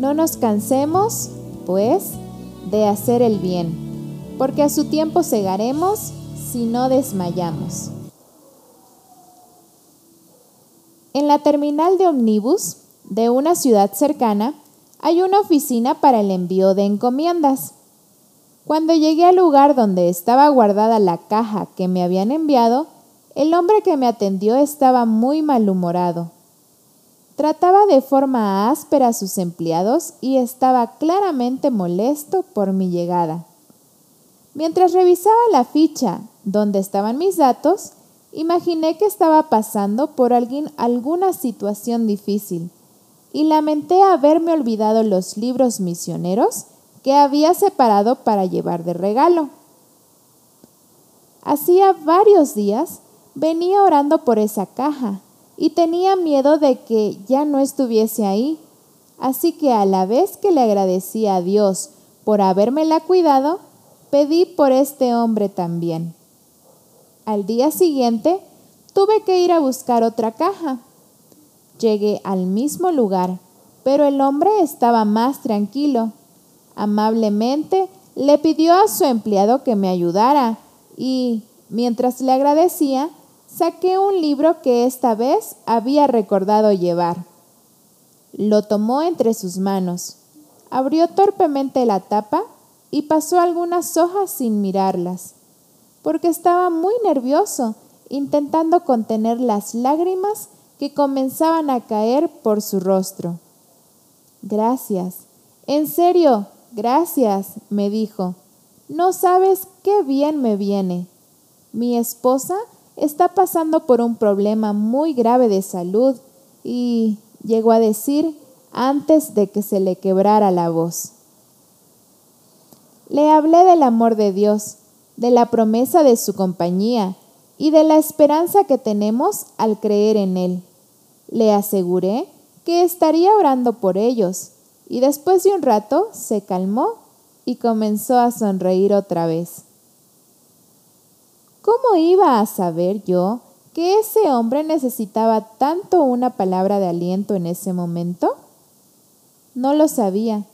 No nos cansemos, pues, de hacer el bien, porque a su tiempo cegaremos si no desmayamos. En la terminal de ómnibus de una ciudad cercana hay una oficina para el envío de encomiendas. Cuando llegué al lugar donde estaba guardada la caja que me habían enviado, el hombre que me atendió estaba muy malhumorado. Trataba de forma áspera a sus empleados y estaba claramente molesto por mi llegada. Mientras revisaba la ficha donde estaban mis datos, imaginé que estaba pasando por alguien, alguna situación difícil y lamenté haberme olvidado los libros misioneros que había separado para llevar de regalo. Hacía varios días venía orando por esa caja y tenía miedo de que ya no estuviese ahí. Así que a la vez que le agradecía a Dios por habérmela cuidado, pedí por este hombre también. Al día siguiente tuve que ir a buscar otra caja. Llegué al mismo lugar, pero el hombre estaba más tranquilo. Amablemente le pidió a su empleado que me ayudara y, mientras le agradecía, saqué un libro que esta vez había recordado llevar. Lo tomó entre sus manos, abrió torpemente la tapa y pasó algunas hojas sin mirarlas, porque estaba muy nervioso, intentando contener las lágrimas que comenzaban a caer por su rostro. Gracias, en serio, gracias, me dijo. No sabes qué bien me viene. Mi esposa está pasando por un problema muy grave de salud y llegó a decir antes de que se le quebrara la voz. Le hablé del amor de Dios, de la promesa de su compañía y de la esperanza que tenemos al creer en Él. Le aseguré que estaría orando por ellos y después de un rato se calmó y comenzó a sonreír otra vez. ¿Cómo iba a saber yo que ese hombre necesitaba tanto una palabra de aliento en ese momento? No lo sabía,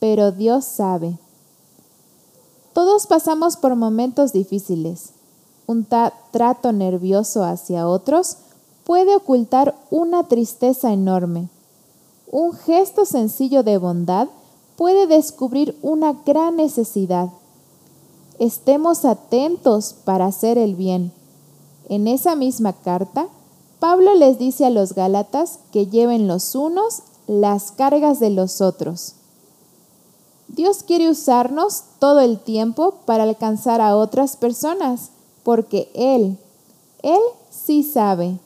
pero Dios sabe. Todos pasamos por momentos difíciles. Un trato nervioso hacia otros puede ocultar una tristeza enorme. Un gesto sencillo de bondad puede descubrir una gran necesidad estemos atentos para hacer el bien. En esa misma carta, Pablo les dice a los Gálatas que lleven los unos las cargas de los otros. Dios quiere usarnos todo el tiempo para alcanzar a otras personas, porque Él, Él sí sabe.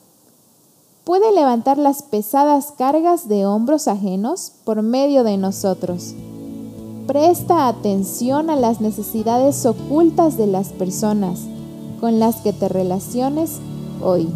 Puede levantar las pesadas cargas de hombros ajenos por medio de nosotros. Presta atención a las necesidades ocultas de las personas con las que te relaciones hoy.